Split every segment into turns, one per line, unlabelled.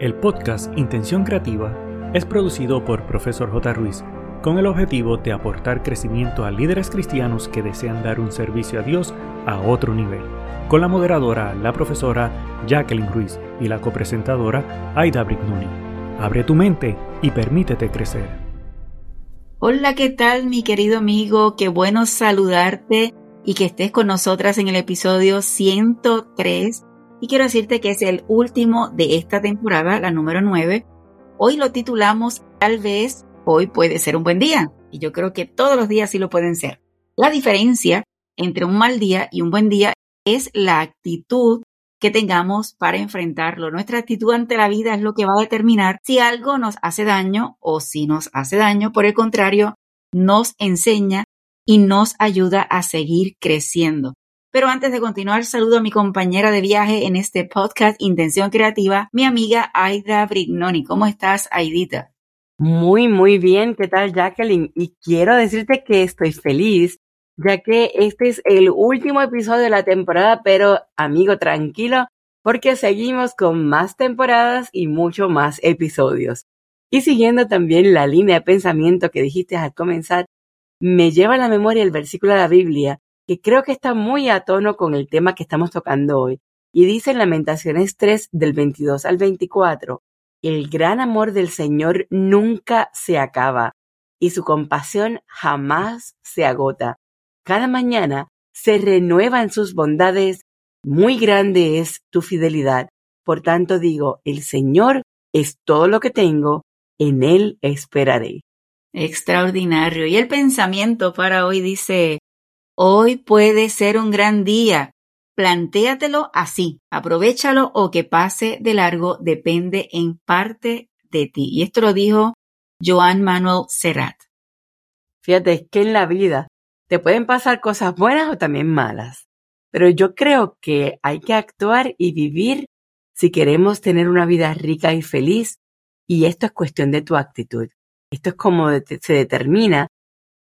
El podcast Intención Creativa es producido por Profesor J. Ruiz con el objetivo de aportar crecimiento a líderes cristianos que desean dar un servicio a Dios a otro nivel, con la moderadora, la profesora Jacqueline Ruiz y la copresentadora Aida Brignoni. Abre tu mente y permítete crecer.
Hola, ¿qué tal mi querido amigo? Qué bueno saludarte y que estés con nosotras en el episodio 103 y quiero decirte que es el último de esta temporada, la número 9. Hoy lo titulamos Tal vez hoy puede ser un buen día y yo creo que todos los días sí lo pueden ser. La diferencia entre un mal día y un buen día es la actitud que tengamos para enfrentarlo. Nuestra actitud ante la vida es lo que va a determinar si algo nos hace daño o si nos hace daño. Por el contrario, nos enseña y nos ayuda a seguir creciendo. Pero antes de continuar, saludo a mi compañera de viaje en este podcast Intención Creativa, mi amiga Aida Brignoni. ¿Cómo estás, Aidita?
Muy, muy bien. ¿Qué tal, Jacqueline? Y quiero decirte que estoy feliz, ya que este es el último episodio de la temporada, pero amigo, tranquilo, porque seguimos con más temporadas y mucho más episodios. Y siguiendo también la línea de pensamiento que dijiste al comenzar, me lleva a la memoria el versículo de la Biblia que creo que está muy a tono con el tema que estamos tocando hoy. Y dice en Lamentaciones 3 del 22 al 24, el gran amor del Señor nunca se acaba y su compasión jamás se agota. Cada mañana se renuevan sus bondades, muy grande es tu fidelidad. Por tanto digo, el Señor es todo lo que tengo, en Él esperaré.
Extraordinario. Y el pensamiento para hoy dice, Hoy puede ser un gran día. Plantéatelo así. Aprovechalo o que pase de largo depende en parte de ti. Y esto lo dijo Joan Manuel Serrat.
Fíjate, que en la vida te pueden pasar cosas buenas o también malas. Pero yo creo que hay que actuar y vivir si queremos tener una vida rica y feliz. Y esto es cuestión de tu actitud. Esto es como se determina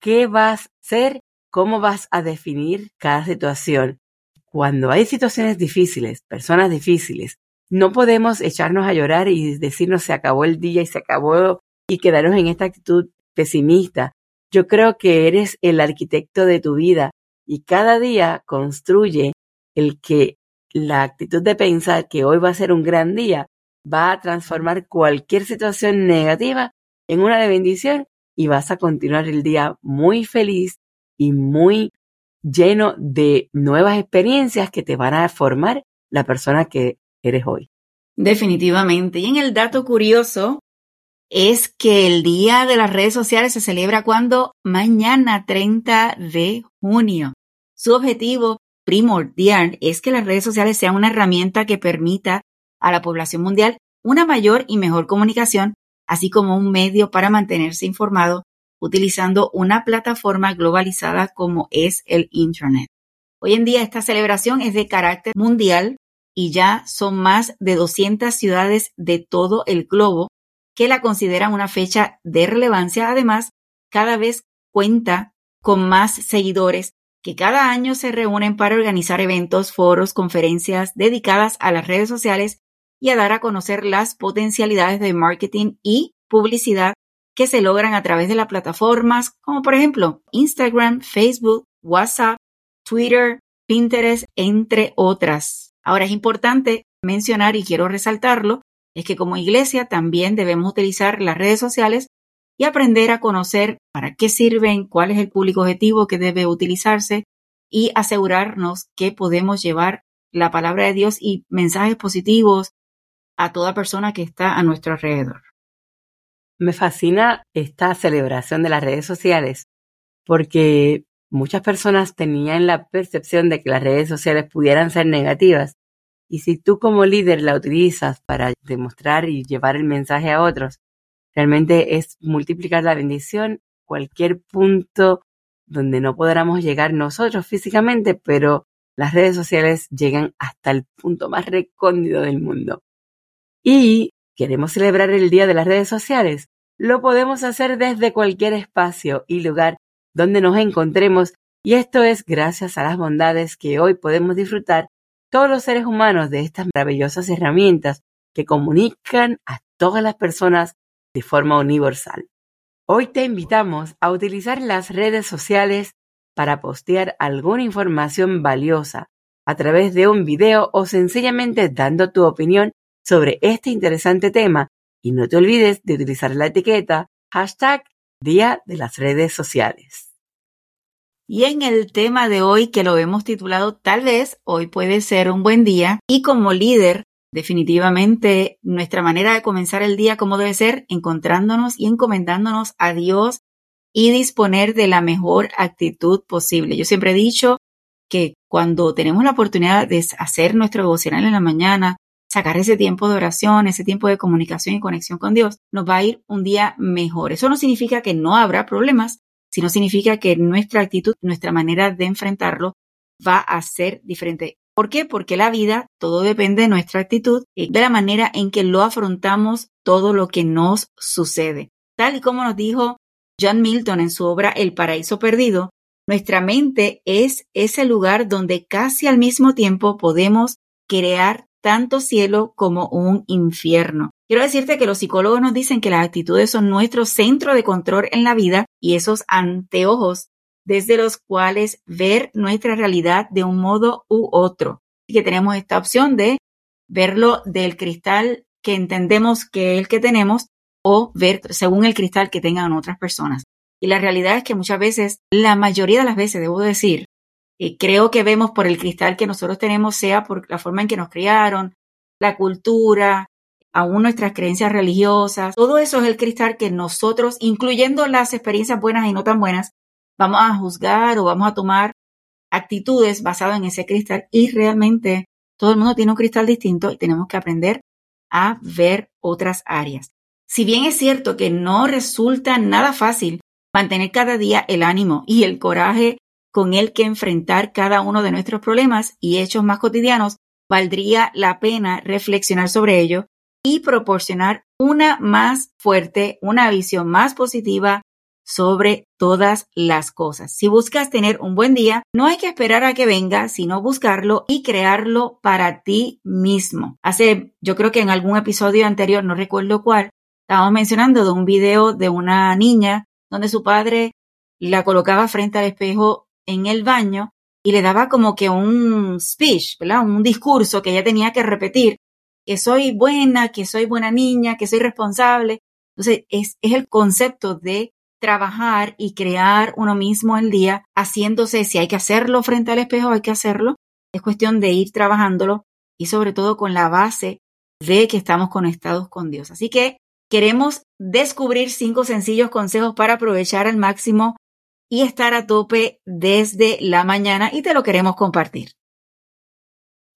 qué vas a hacer cómo vas a definir cada situación. Cuando hay situaciones difíciles, personas difíciles, no podemos echarnos a llorar y decirnos se acabó el día y se acabó y quedarnos en esta actitud pesimista. Yo creo que eres el arquitecto de tu vida y cada día construye el que la actitud de pensar que hoy va a ser un gran día va a transformar cualquier situación negativa en una de bendición y vas a continuar el día muy feliz y muy lleno de nuevas experiencias que te van a formar la persona que eres hoy.
Definitivamente. Y en el dato curioso es que el Día de las Redes Sociales se celebra cuando mañana 30 de junio. Su objetivo primordial es que las redes sociales sean una herramienta que permita a la población mundial una mayor y mejor comunicación, así como un medio para mantenerse informado utilizando una plataforma globalizada como es el Internet. Hoy en día esta celebración es de carácter mundial y ya son más de 200 ciudades de todo el globo que la consideran una fecha de relevancia. Además, cada vez cuenta con más seguidores que cada año se reúnen para organizar eventos, foros, conferencias dedicadas a las redes sociales y a dar a conocer las potencialidades de marketing y publicidad que se logran a través de las plataformas como por ejemplo Instagram, Facebook, WhatsApp, Twitter, Pinterest, entre otras. Ahora es importante mencionar y quiero resaltarlo, es que como iglesia también debemos utilizar las redes sociales y aprender a conocer para qué sirven, cuál es el público objetivo que debe utilizarse y asegurarnos que podemos llevar la palabra de Dios y mensajes positivos a toda persona que está a nuestro alrededor.
Me fascina esta celebración de las redes sociales porque muchas personas tenían la percepción de que las redes sociales pudieran ser negativas. Y si tú como líder la utilizas para demostrar y llevar el mensaje a otros, realmente es multiplicar la bendición, cualquier punto donde no podamos llegar nosotros físicamente, pero las redes sociales llegan hasta el punto más recóndito del mundo. Y ¿Queremos celebrar el Día de las redes sociales? Lo podemos hacer desde cualquier espacio y lugar donde nos encontremos y esto es gracias a las bondades que hoy podemos disfrutar todos los seres humanos de estas maravillosas herramientas que comunican a todas las personas de forma universal. Hoy te invitamos a utilizar las redes sociales para postear alguna información valiosa a través de un video o sencillamente dando tu opinión sobre este interesante tema y no te olvides de utilizar la etiqueta hashtag Día de las redes sociales.
Y en el tema de hoy que lo hemos titulado Tal vez hoy puede ser un buen día y como líder definitivamente nuestra manera de comenzar el día como debe ser encontrándonos y encomendándonos a Dios y disponer de la mejor actitud posible. Yo siempre he dicho que cuando tenemos la oportunidad de hacer nuestro devocional en la mañana, sacar ese tiempo de oración, ese tiempo de comunicación y conexión con Dios, nos va a ir un día mejor. Eso no significa que no habrá problemas, sino significa que nuestra actitud, nuestra manera de enfrentarlo va a ser diferente. ¿Por qué? Porque la vida, todo depende de nuestra actitud y de la manera en que lo afrontamos todo lo que nos sucede. Tal y como nos dijo John Milton en su obra El paraíso perdido, nuestra mente es ese lugar donde casi al mismo tiempo podemos crear tanto cielo como un infierno. Quiero decirte que los psicólogos nos dicen que las actitudes son nuestro centro de control en la vida y esos anteojos desde los cuales ver nuestra realidad de un modo u otro. Y que tenemos esta opción de verlo del cristal que entendemos que es el que tenemos o ver según el cristal que tengan otras personas. Y la realidad es que muchas veces, la mayoría de las veces, debo decir, y creo que vemos por el cristal que nosotros tenemos, sea por la forma en que nos criaron, la cultura, aún nuestras creencias religiosas. Todo eso es el cristal que nosotros, incluyendo las experiencias buenas y no tan buenas, vamos a juzgar o vamos a tomar actitudes basadas en ese cristal y realmente todo el mundo tiene un cristal distinto y tenemos que aprender a ver otras áreas. Si bien es cierto que no resulta nada fácil mantener cada día el ánimo y el coraje con el que enfrentar cada uno de nuestros problemas y hechos más cotidianos, valdría la pena reflexionar sobre ello y proporcionar una más fuerte, una visión más positiva sobre todas las cosas. Si buscas tener un buen día, no hay que esperar a que venga, sino buscarlo y crearlo para ti mismo. Hace, yo creo que en algún episodio anterior, no recuerdo cuál, estábamos mencionando de un video de una niña donde su padre la colocaba frente al espejo en el baño y le daba como que un speech, ¿verdad? Un discurso que ella tenía que repetir, que soy buena, que soy buena niña, que soy responsable. Entonces, es, es el concepto de trabajar y crear uno mismo el día, haciéndose, si hay que hacerlo frente al espejo, hay que hacerlo. Es cuestión de ir trabajándolo y sobre todo con la base de que estamos conectados con Dios. Así que queremos descubrir cinco sencillos consejos para aprovechar al máximo y estar a tope desde la mañana y te lo queremos compartir.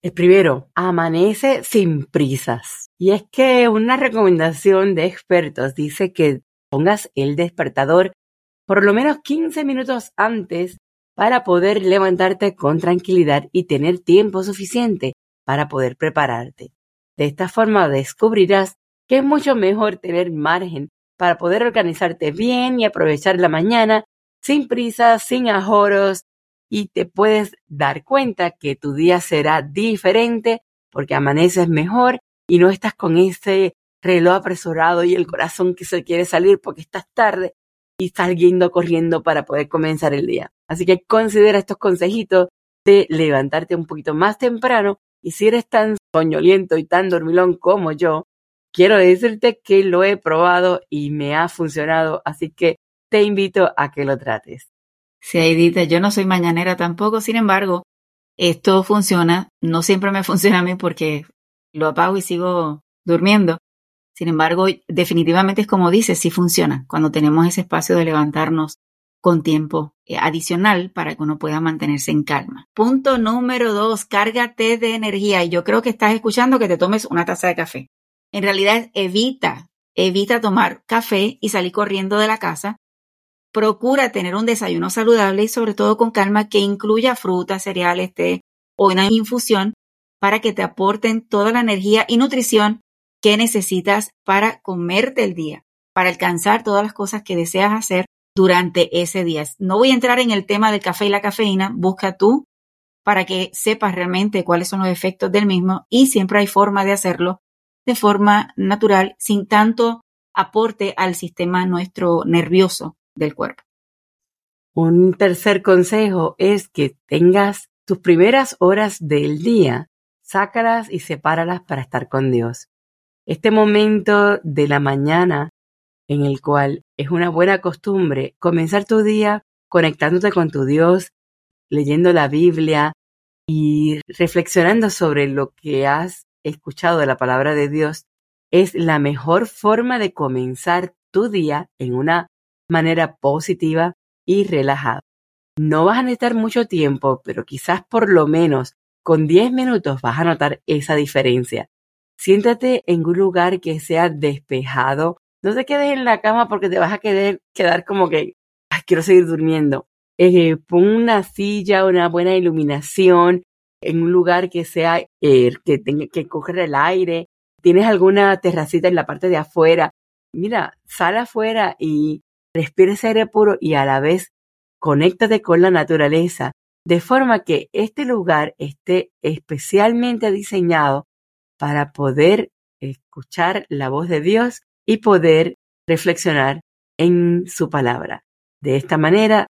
El primero, amanece sin prisas. Y es que una recomendación de expertos dice que pongas el despertador por lo menos 15 minutos antes para poder levantarte con tranquilidad y tener tiempo suficiente para poder prepararte. De esta forma descubrirás que es mucho mejor tener margen para poder organizarte bien y aprovechar la mañana sin prisa, sin ajoros y te puedes dar cuenta que tu día será diferente porque amaneces mejor y no estás con ese reloj apresurado y el corazón que se quiere salir porque estás tarde y estás yendo corriendo para poder comenzar el día. Así que considera estos consejitos de levantarte un poquito más temprano y si eres tan soñoliento y tan dormilón como yo, quiero decirte que lo he probado y me ha funcionado, así que te invito a que lo trates.
Sí, Edita, yo no soy mañanera tampoco, sin embargo, esto funciona, no siempre me funciona a mí porque lo apago y sigo durmiendo. Sin embargo, definitivamente es como dices, sí funciona cuando tenemos ese espacio de levantarnos con tiempo eh, adicional para que uno pueda mantenerse en calma. Punto número dos, cárgate de energía. Y yo creo que estás escuchando que te tomes una taza de café. En realidad, evita, evita tomar café y salir corriendo de la casa Procura tener un desayuno saludable y sobre todo con calma que incluya frutas, cereales, té o una infusión para que te aporten toda la energía y nutrición que necesitas para comerte el día, para alcanzar todas las cosas que deseas hacer durante ese día. No voy a entrar en el tema del café y la cafeína, busca tú para que sepas realmente cuáles son los efectos del mismo y siempre hay forma de hacerlo de forma natural, sin tanto aporte al sistema nuestro nervioso del cuerpo.
Un tercer consejo es que tengas tus primeras horas del día, sácalas y sepáralas para estar con Dios. Este momento de la mañana en el cual es una buena costumbre comenzar tu día conectándote con tu Dios, leyendo la Biblia y reflexionando sobre lo que has escuchado de la palabra de Dios, es la mejor forma de comenzar tu día en una manera positiva y relajada. No vas a necesitar mucho tiempo, pero quizás por lo menos con 10 minutos vas a notar esa diferencia. Siéntate en un lugar que sea despejado. No te quedes en la cama porque te vas a quedar, quedar como que quiero seguir durmiendo. Eh, pon una silla, una buena iluminación en un lugar que sea eh, que tenga que coger el aire. Tienes alguna terracita en la parte de afuera. Mira, sal afuera y respira ese aire puro y a la vez conéctate con la naturaleza de forma que este lugar esté especialmente diseñado para poder escuchar la voz de Dios y poder reflexionar en su palabra. De esta manera,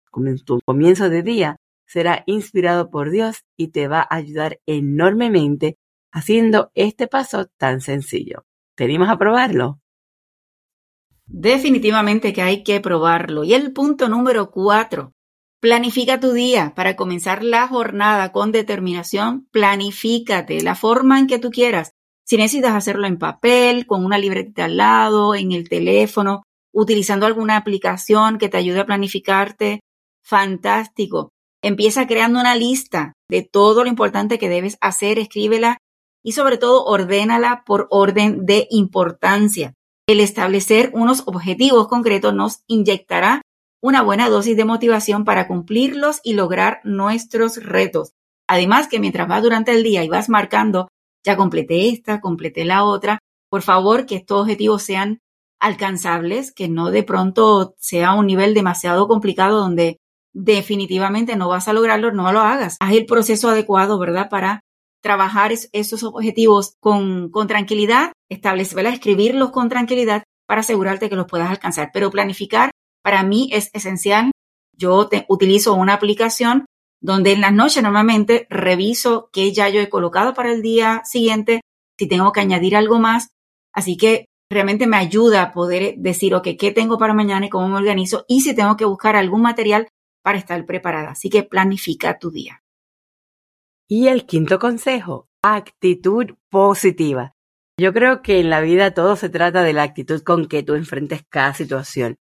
tu comienzo de día será inspirado por Dios y te va a ayudar enormemente haciendo este paso tan sencillo. ¿Tenemos a probarlo?
Definitivamente que hay que probarlo. Y el punto número cuatro, Planifica tu día para comenzar la jornada con determinación. Planifícate la forma en que tú quieras. Si necesitas hacerlo en papel, con una libretita al lado, en el teléfono, utilizando alguna aplicación que te ayude a planificarte, fantástico. Empieza creando una lista de todo lo importante que debes hacer, escríbela y sobre todo ordénala por orden de importancia. El establecer unos objetivos concretos nos inyectará una buena dosis de motivación para cumplirlos y lograr nuestros retos. Además que mientras vas durante el día y vas marcando, ya completé esta, completé la otra, por favor que estos objetivos sean alcanzables, que no de pronto sea un nivel demasiado complicado donde definitivamente no vas a lograrlo, no lo hagas. Haz el proceso adecuado, ¿verdad? Para trabajar esos objetivos con, con tranquilidad, establecerlos, escribirlos con tranquilidad para asegurarte que los puedas alcanzar. Pero planificar para mí es esencial. Yo utilizo una aplicación donde en las noches normalmente reviso qué ya yo he colocado para el día siguiente, si tengo que añadir algo más. Así que realmente me ayuda a poder decir, ok, qué tengo para mañana y cómo me organizo y si tengo que buscar algún material para estar preparada. Así que planifica tu día.
Y el quinto consejo, actitud positiva. Yo creo que en la vida todo se trata de la actitud con que tú enfrentes cada situación.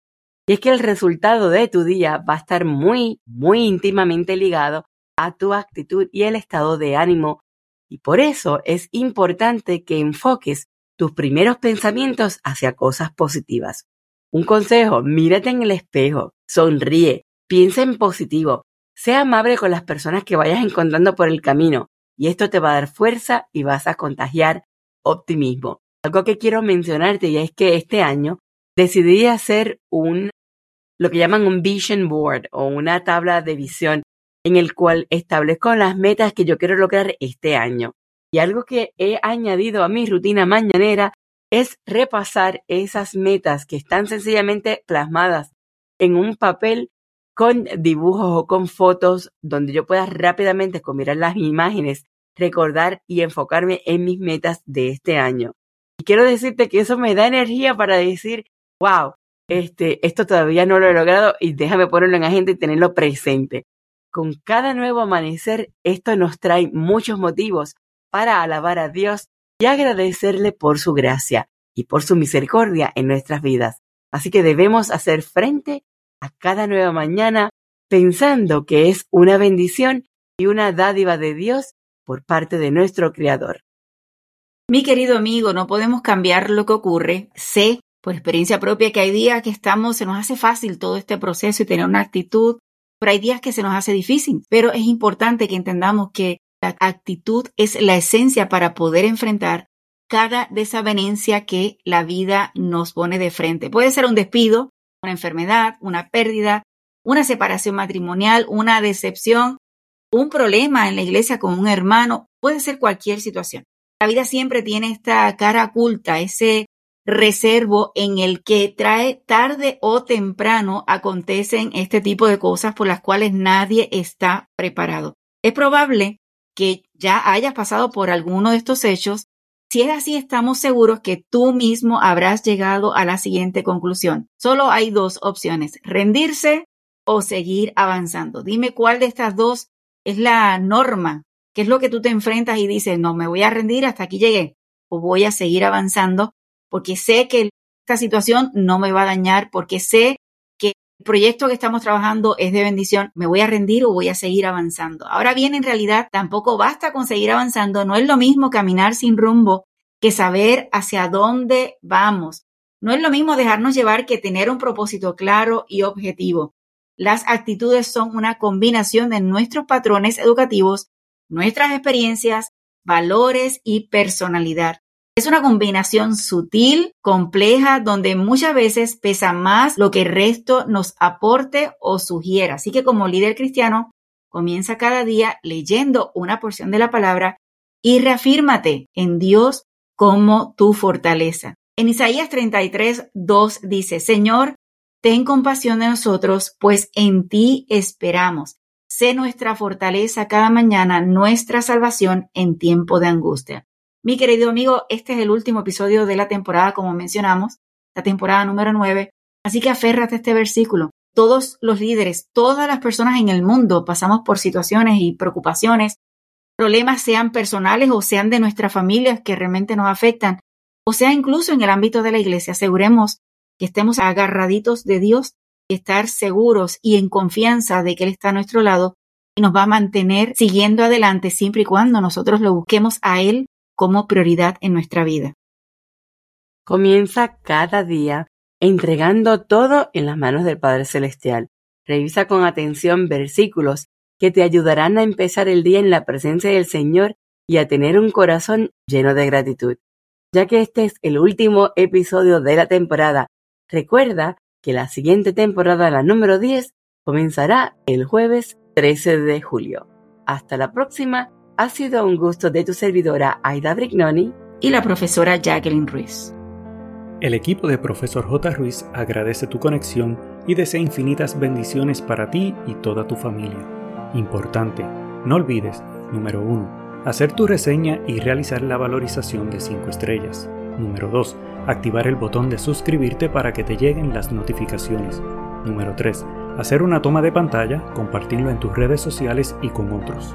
Y es que el resultado de tu día va a estar muy, muy íntimamente ligado a tu actitud y el estado de ánimo. Y por eso es importante que enfoques tus primeros pensamientos hacia cosas positivas. Un consejo, mírate en el espejo, sonríe, piensa en positivo, sea amable con las personas que vayas encontrando por el camino y esto te va a dar fuerza y vas a contagiar optimismo. Algo que quiero mencionarte y es que este año decidí hacer un, lo que llaman un vision board o una tabla de visión en el cual establezco las metas que yo quiero lograr este año. Y algo que he añadido a mi rutina mañanera es repasar esas metas que están sencillamente plasmadas en un papel con dibujos o con fotos donde yo pueda rápidamente con mirar las imágenes recordar y enfocarme en mis metas de este año. Y quiero decirte que eso me da energía para decir, wow, este, esto todavía no lo he logrado y déjame ponerlo en agenda y tenerlo presente. Con cada nuevo amanecer, esto nos trae muchos motivos para alabar a Dios y agradecerle por su gracia y por su misericordia en nuestras vidas. Así que debemos hacer frente a cada nueva mañana pensando que es una bendición y una dádiva de Dios por parte de nuestro Creador.
Mi querido amigo, no podemos cambiar lo que ocurre. Sé por experiencia propia que hay días que estamos, se nos hace fácil todo este proceso y tener una actitud, pero hay días que se nos hace difícil. Pero es importante que entendamos que la actitud es la esencia para poder enfrentar cada desavenencia que la vida nos pone de frente. Puede ser un despido, una enfermedad, una pérdida, una separación matrimonial, una decepción, un problema en la iglesia con un hermano, puede ser cualquier situación. La vida siempre tiene esta cara oculta, ese reservo en el que trae tarde o temprano acontecen este tipo de cosas por las cuales nadie está preparado. Es probable que ya hayas pasado por alguno de estos hechos. Si es así, estamos seguros que tú mismo habrás llegado a la siguiente conclusión. Solo hay dos opciones, rendirse o seguir avanzando. Dime cuál de estas dos es la norma, qué es lo que tú te enfrentas y dices, no, me voy a rendir hasta aquí llegué o voy a seguir avanzando porque sé que esta situación no me va a dañar, porque sé proyecto que estamos trabajando es de bendición, me voy a rendir o voy a seguir avanzando. Ahora bien, en realidad tampoco basta con seguir avanzando, no es lo mismo caminar sin rumbo que saber hacia dónde vamos. No es lo mismo dejarnos llevar que tener un propósito claro y objetivo. Las actitudes son una combinación de nuestros patrones educativos, nuestras experiencias, valores y personalidad. Es una combinación sutil, compleja, donde muchas veces pesa más lo que el resto nos aporte o sugiera. Así que como líder cristiano, comienza cada día leyendo una porción de la palabra y reafírmate en Dios como tu fortaleza. En Isaías 33, 2 dice, Señor, ten compasión de nosotros, pues en ti esperamos. Sé nuestra fortaleza cada mañana, nuestra salvación en tiempo de angustia. Mi querido amigo, este es el último episodio de la temporada, como mencionamos, la temporada número 9. Así que aférrate a este versículo. Todos los líderes, todas las personas en el mundo pasamos por situaciones y preocupaciones, problemas sean personales o sean de nuestras familias que realmente nos afectan, o sea incluso en el ámbito de la iglesia. Aseguremos que estemos agarraditos de Dios y estar seguros y en confianza de que Él está a nuestro lado y nos va a mantener siguiendo adelante siempre y cuando nosotros lo busquemos a Él como prioridad en nuestra vida.
Comienza cada día entregando todo en las manos del Padre Celestial. Revisa con atención versículos que te ayudarán a empezar el día en la presencia del Señor y a tener un corazón lleno de gratitud. Ya que este es el último episodio de la temporada, recuerda que la siguiente temporada, la número 10, comenzará el jueves 13 de julio. Hasta la próxima ha sido un gusto de tu servidora Aida Brignoni
y la profesora Jacqueline Ruiz.
El equipo de Profesor J. Ruiz agradece tu conexión y desea infinitas bendiciones para ti y toda tu familia. Importante, no olvides, número 1, hacer tu reseña y realizar la valorización de 5 estrellas. Número 2, activar el botón de suscribirte para que te lleguen las notificaciones. Número 3, hacer una toma de pantalla, compartirlo en tus redes sociales y con otros.